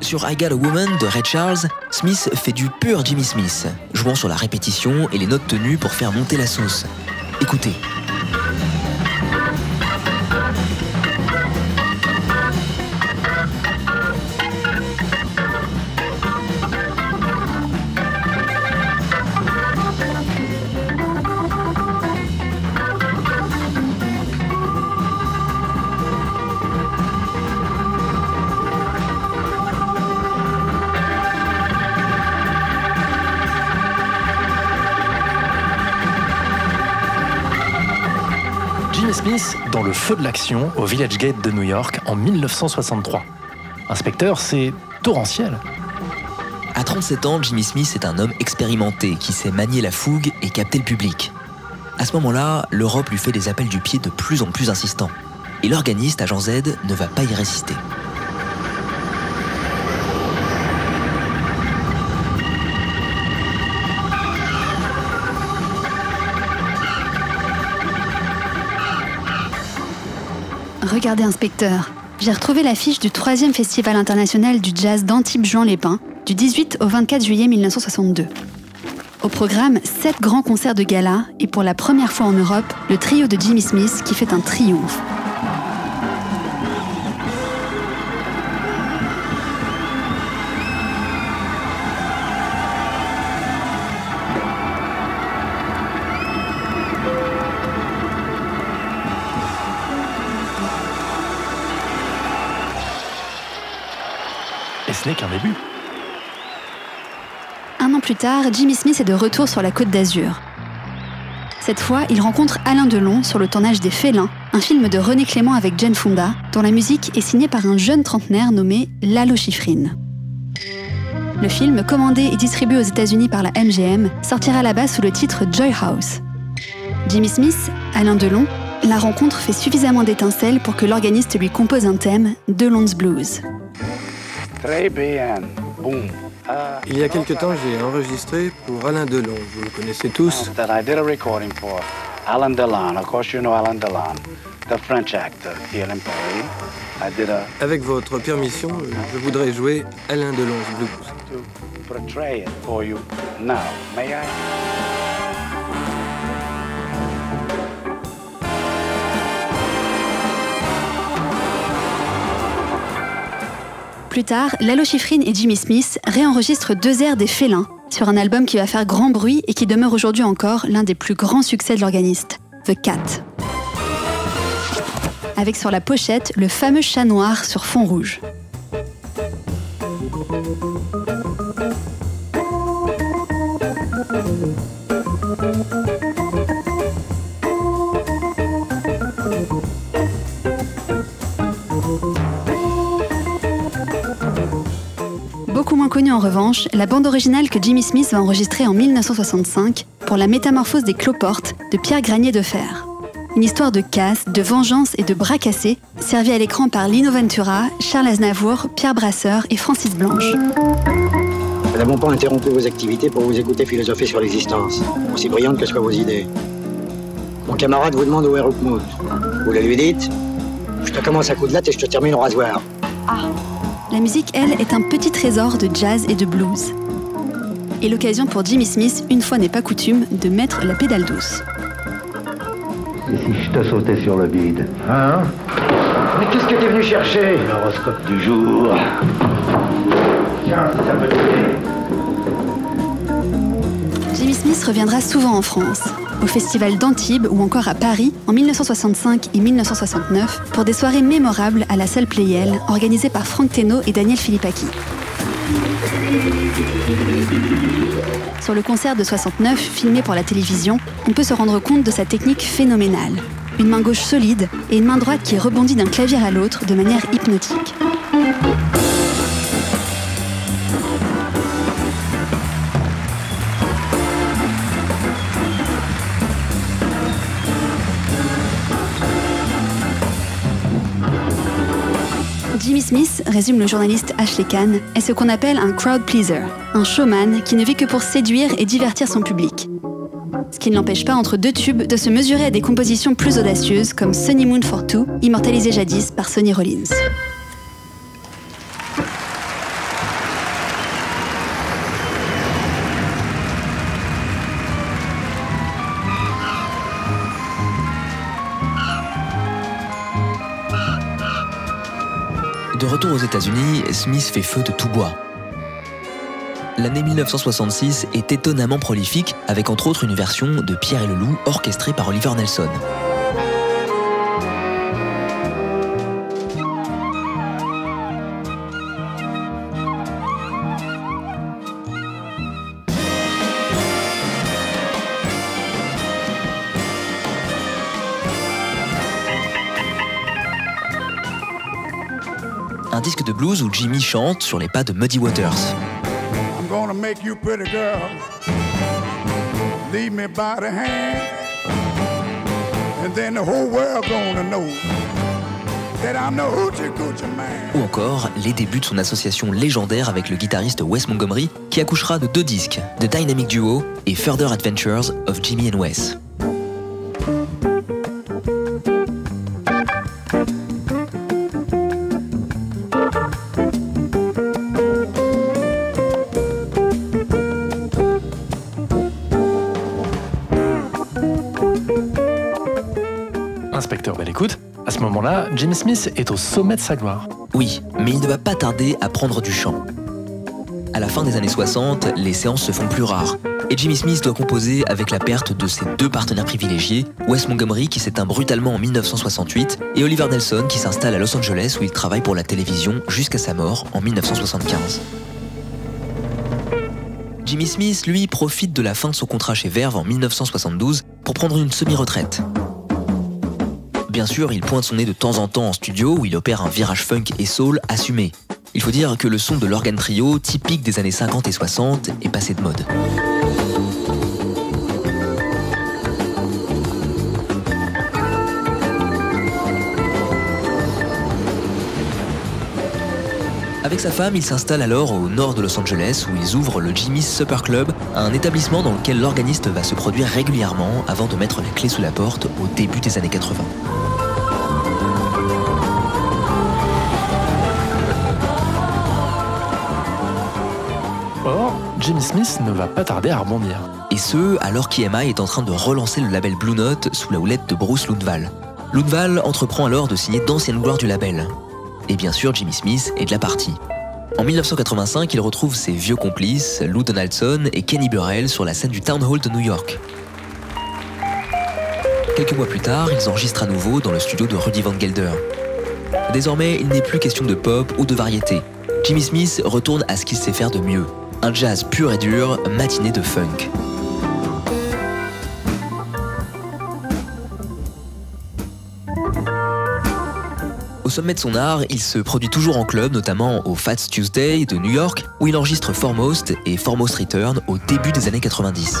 Sur I Got a Woman de Red Charles, Smith fait du pur Jimmy Smith, jouant sur la répétition et les notes tenues pour faire monter la sauce. Écoutez. Feu de l'action au Village Gate de New York en 1963. Inspecteur, c'est torrentiel. À 37 ans, Jimmy Smith est un homme expérimenté qui sait manier la fougue et capter le public. À ce moment-là, l'Europe lui fait des appels du pied de plus en plus insistants. Et l'organiste, agent Z, ne va pas y résister. Inspecteur, j'ai retrouvé l'affiche du troisième Festival international du jazz d'Antibes-Juan-les-Pins, du 18 au 24 juillet 1962. Au programme, sept grands concerts de gala et pour la première fois en Europe, le trio de Jimmy Smith qui fait un triomphe. Jimmy Smith est de retour sur la côte d'Azur. Cette fois, il rencontre Alain Delon sur le tournage des Félins, un film de René Clément avec Jane Fonda, dont la musique est signée par un jeune trentenaire nommé Lalo Schifrin. Le film, commandé et distribué aux États-Unis par la MGM, sortira là-bas sous le titre Joy House. Jimmy Smith, Alain Delon, la rencontre fait suffisamment d'étincelles pour que l'organiste lui compose un thème, Delon's Blues. Très bien. Il y a quelque temps, j'ai enregistré pour Alain Delon. Vous le connaissez tous. That I did a recording for Alan Delon. Of course, you know Alan Delon, the French actor here in Paris. I did a Avec votre permission, je voudrais jouer Alain Delon's Blues. to portray it for you now. May I? Plus tard, Lalo Schifrin et Jimmy Smith réenregistrent deux airs des félins sur un album qui va faire grand bruit et qui demeure aujourd'hui encore l'un des plus grands succès de l'organiste, The Cat. Avec sur la pochette le fameux chat noir sur fond rouge. Connue en revanche, la bande originale que Jimmy Smith va enregistrer en 1965 pour La métamorphose des cloportes de Pierre Granier de Fer. Une histoire de casse, de vengeance et de bras cassés, servie à l'écran par Lino Ventura, Charles Aznavour, Pierre Brasseur et Francis Blanche. Nous n'avons pas interrompu vos activités pour vous écouter philosopher sur l'existence, aussi brillante que soient vos idées. Mon camarade vous demande où est Rookmouth. Vous le lui dites Je te commence à coup de latte et je te termine au rasoir. La musique, elle, est un petit trésor de jazz et de blues. Et l'occasion pour Jimmy Smith, une fois n'est pas coutume, de mettre la pédale douce. Et si je te sautais sur le bide Hein Mais qu'est-ce que t'es venu chercher L'horoscope du jour. Tiens, ça peut t'aider. Jimmy Smith reviendra souvent en France, au festival d'Antibes ou encore à Paris en 1965 et 1969 pour des soirées mémorables à la salle Playel organisées par Franck Teno et Daniel Philippaki. Sur le concert de 69, filmé pour la télévision, on peut se rendre compte de sa technique phénoménale. Une main gauche solide et une main droite qui rebondit d'un clavier à l'autre de manière hypnotique. Smith, résume le journaliste Ashley Kahn, est ce qu'on appelle un crowd pleaser, un showman qui ne vit que pour séduire et divertir son public. Ce qui ne l'empêche pas, entre deux tubes, de se mesurer à des compositions plus audacieuses comme Sunny Moon for Two, immortalisé jadis par Sonny Rollins. Retour aux États-Unis, Smith fait feu de tout bois. L'année 1966 est étonnamment prolifique, avec entre autres une version de Pierre et le Loup orchestrée par Oliver Nelson. Un disque de blues où Jimmy chante sur les pas de Muddy Waters. I'm gonna make you pretty girl. Lead me by the hand. And then the whole world gonna know that I'm the hoochie coochie man. Ou encore les débuts de son association légendaire avec le guitariste Wes Montgomery, qui accouchera de deux disques, The Dynamic Duo et Further Adventures of Jimmy and Wes. Jimmy Smith est au sommet de sa gloire. Oui, mais il ne va pas tarder à prendre du chant. À la fin des années 60, les séances se font plus rares. Et Jimmy Smith doit composer avec la perte de ses deux partenaires privilégiés, Wes Montgomery qui s'éteint brutalement en 1968 et Oliver Nelson qui s'installe à Los Angeles où il travaille pour la télévision jusqu'à sa mort en 1975. Jimmy Smith, lui, profite de la fin de son contrat chez Verve en 1972 pour prendre une semi-retraite. Bien sûr, il pointe son nez de temps en temps en studio où il opère un virage funk et soul assumé. Il faut dire que le son de l'organe trio, typique des années 50 et 60, est passé de mode. Avec sa femme, il s'installe alors au nord de Los Angeles où ils ouvrent le Jimmy's Supper Club, un établissement dans lequel l'organiste va se produire régulièrement avant de mettre la clé sous la porte au début des années 80. Jimmy Smith ne va pas tarder à rebondir. Et ce, alors qu'EMI est en train de relancer le label Blue Note sous la houlette de Bruce Lundvall. Lundvall entreprend alors de signer d'anciennes gloires du label. Et bien sûr, Jimmy Smith est de la partie. En 1985, il retrouve ses vieux complices, Lou Donaldson et Kenny Burrell, sur la scène du Town Hall de New York. Quelques mois plus tard, ils enregistrent à nouveau dans le studio de Rudy Van Gelder. Désormais, il n'est plus question de pop ou de variété. Jimmy Smith retourne à ce qu'il sait faire de mieux. Un jazz pur et dur, matiné de funk. Au sommet de son art, il se produit toujours en club, notamment au Fats Tuesday de New York, où il enregistre Foremost et Foremost Return au début des années 90.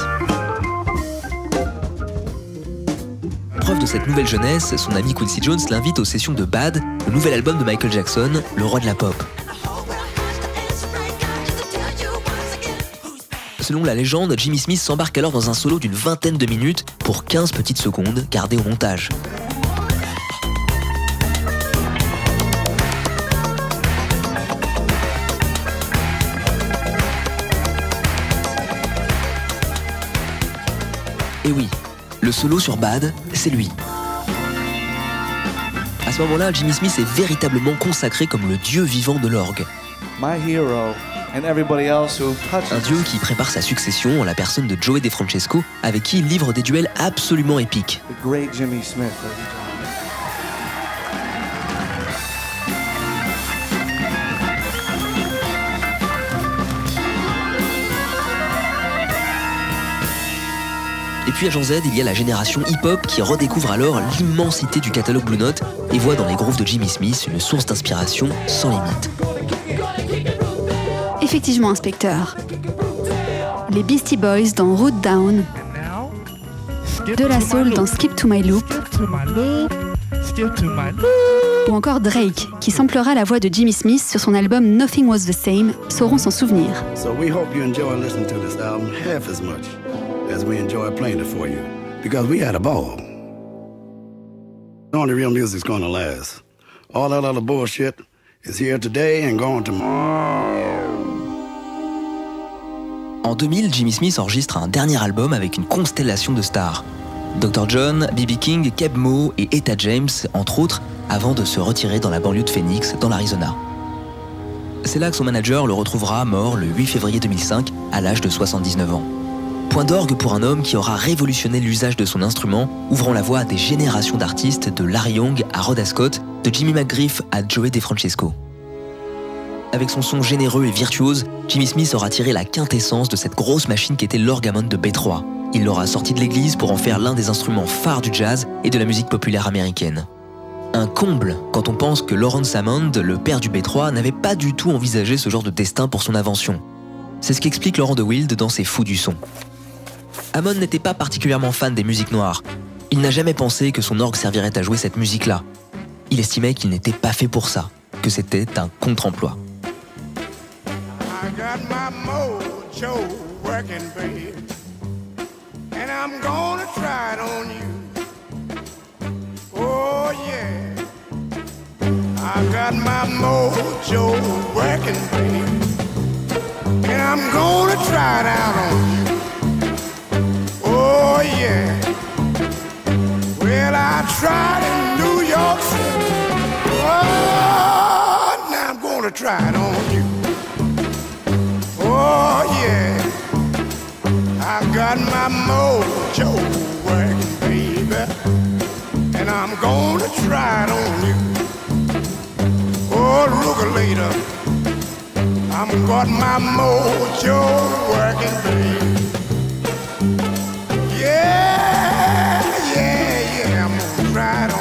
Preuve de cette nouvelle jeunesse, son ami Quincy Jones l'invite aux sessions de Bad, le nouvel album de Michael Jackson, le roi de la pop. Selon la légende, Jimmy Smith s'embarque alors dans un solo d'une vingtaine de minutes pour 15 petites secondes gardées au montage. Et oui, le solo sur Bad, c'est lui. À ce moment-là, Jimmy Smith est véritablement consacré comme le dieu vivant de l'orgue. And everybody else who touches Un dieu qui prépare sa succession en la personne de Joey DeFrancesco, avec qui il livre des duels absolument épiques. Et puis à Jean Z, il y a la génération hip-hop qui redécouvre alors l'immensité du catalogue Blue Note et voit dans les grooves de Jimmy Smith une source d'inspiration sans limite. Effectivement, inspecteur. Les Beastie Boys dans Root Down, De La Soul dans Skip to My Loop, ou encore Drake, qui samplera la voix de Jimmy Smith sur son album Nothing Was the Same, sauront s'en souvenir. So we hope you enjoy listening to this album half as much as we enjoy playing it for you. Because we had a ball. Only real music's gonna last. All that other bullshit is here today and gone tomorrow. En 2000, Jimmy Smith enregistre un dernier album avec une constellation de stars. Dr. John, B.B. King, Keb Mo et Etta James, entre autres, avant de se retirer dans la banlieue de Phoenix, dans l'Arizona. C'est là que son manager le retrouvera mort le 8 février 2005, à l'âge de 79 ans. Point d'orgue pour un homme qui aura révolutionné l'usage de son instrument, ouvrant la voie à des générations d'artistes de Larry Young à Rhoda Scott, de Jimmy McGriff à Joey DeFrancesco. Avec son son généreux et virtuose, Jimmy Smith aura tiré la quintessence de cette grosse machine qu'était l'orgamon de B3. Il l'aura sorti de l'église pour en faire l'un des instruments phares du jazz et de la musique populaire américaine. Un comble quand on pense que Lawrence Hammond, le père du B3, n'avait pas du tout envisagé ce genre de destin pour son invention. C'est ce qu'explique Laurent de Wild dans ses Fous du son. Hammond n'était pas particulièrement fan des musiques noires. Il n'a jamais pensé que son orgue servirait à jouer cette musique-là. Il estimait qu'il n'était pas fait pour ça, que c'était un contre-emploi. Mojo working, babe. And I'm gonna try it on you. Oh, yeah. I got my mojo working, babe. And I'm gonna try it out on you. Oh, yeah. Well, I tried in New York City. Oh, now I'm gonna try it on got my mojo working, baby, and I'm gonna try it on you. Oh, look later, I'm got my mojo working, baby. Yeah, yeah, yeah, I'm gonna try it on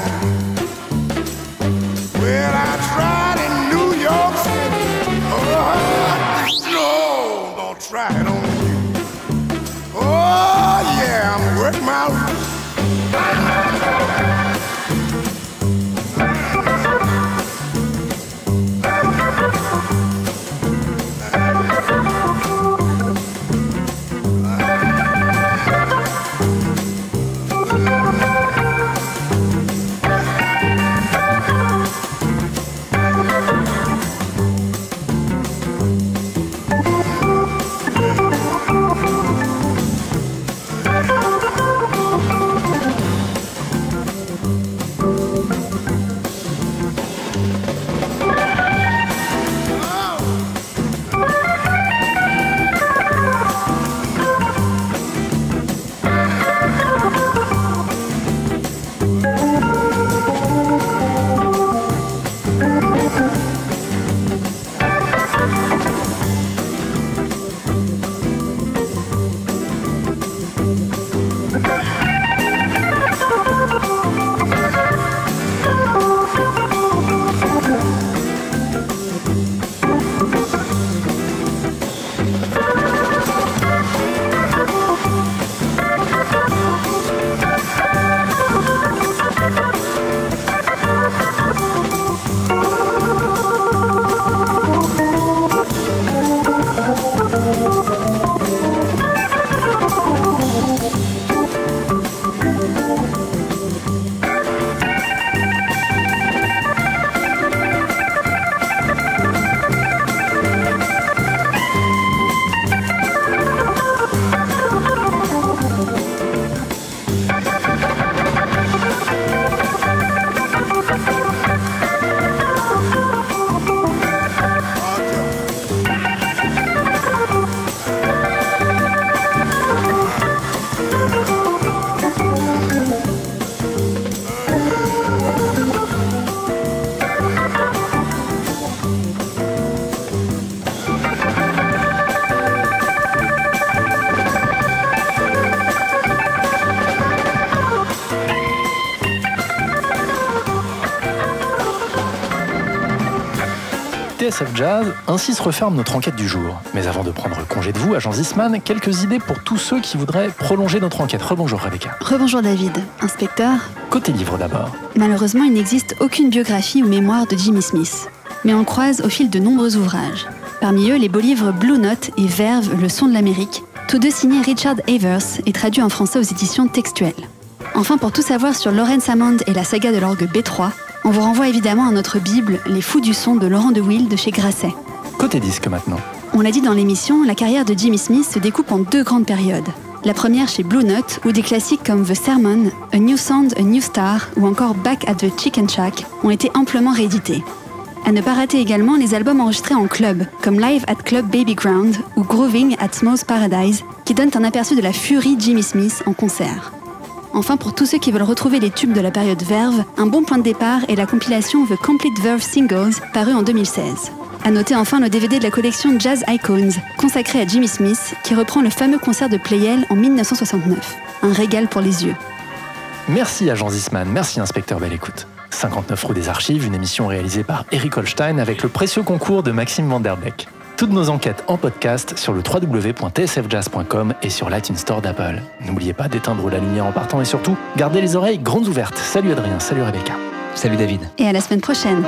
TSF Jazz, ainsi se referme notre enquête du jour. Mais avant de prendre congé de vous, agent Zisman, quelques idées pour tous ceux qui voudraient prolonger notre enquête. Rebonjour Rebecca. Rebonjour David. Inspecteur Côté livre d'abord. Malheureusement, il n'existe aucune biographie ou mémoire de Jimmy Smith. Mais on croise au fil de nombreux ouvrages. Parmi eux, les beaux livres Blue Note et Verve, le son de l'Amérique, tous deux signés Richard Avers et traduits en français aux éditions textuelles. Enfin, pour tout savoir sur Lawrence Hammond et la saga de l'orgue B3, on vous renvoie évidemment à notre Bible, Les Fous du Son de Laurent de Wild de chez Grasset. Côté disque maintenant. On l'a dit dans l'émission, la carrière de Jimmy Smith se découpe en deux grandes périodes. La première chez Blue Note, où des classiques comme The Sermon, A New Sound, A New Star ou encore Back at the Chicken Shack ont été amplement réédités. À ne pas rater également les albums enregistrés en club, comme Live at Club Baby Ground ou Grooving at Small's Paradise, qui donnent un aperçu de la furie Jimmy Smith en concert. Enfin, pour tous ceux qui veulent retrouver les tubes de la période Verve, un bon point de départ est la compilation The Complete Verve Singles, parue en 2016. À noter enfin le DVD de la collection Jazz Icons, consacré à Jimmy Smith, qui reprend le fameux concert de Playel en 1969. Un régal pour les yeux. Merci agent Zisman, merci inspecteur Belle Écoute. 59 rue des Archives, une émission réalisée par Eric Holstein avec le précieux concours de Maxime Vanderbeck. Toutes nos enquêtes en podcast sur le www.tsfjazz.com et sur l'iTunes Store d'Apple. N'oubliez pas d'éteindre la lumière en partant et surtout, gardez les oreilles grandes ouvertes. Salut Adrien, salut Rebecca. Salut David. Et à la semaine prochaine.